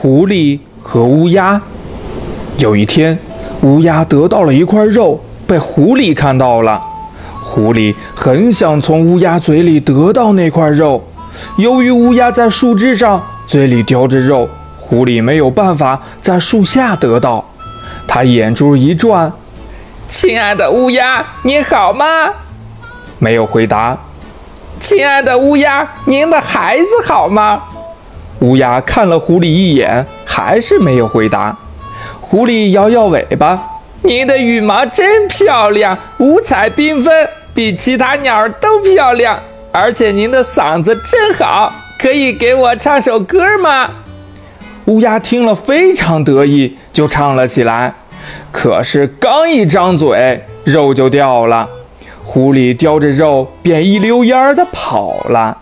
狐狸和乌鸦。有一天，乌鸦得到了一块肉，被狐狸看到了。狐狸很想从乌鸦嘴里得到那块肉，由于乌鸦在树枝上，嘴里叼着肉，狐狸没有办法在树下得到。他眼珠一转，亲爱的乌鸦，你好吗？没有回答。亲爱的乌鸦，您的孩子好吗？乌鸦看了狐狸一眼，还是没有回答。狐狸摇摇尾巴：“您的羽毛真漂亮，五彩缤纷，比其他鸟儿都漂亮。而且您的嗓子真好，可以给我唱首歌吗？”乌鸦听了非常得意，就唱了起来。可是刚一张嘴，肉就掉了。狐狸叼着肉，便一溜烟儿的跑了。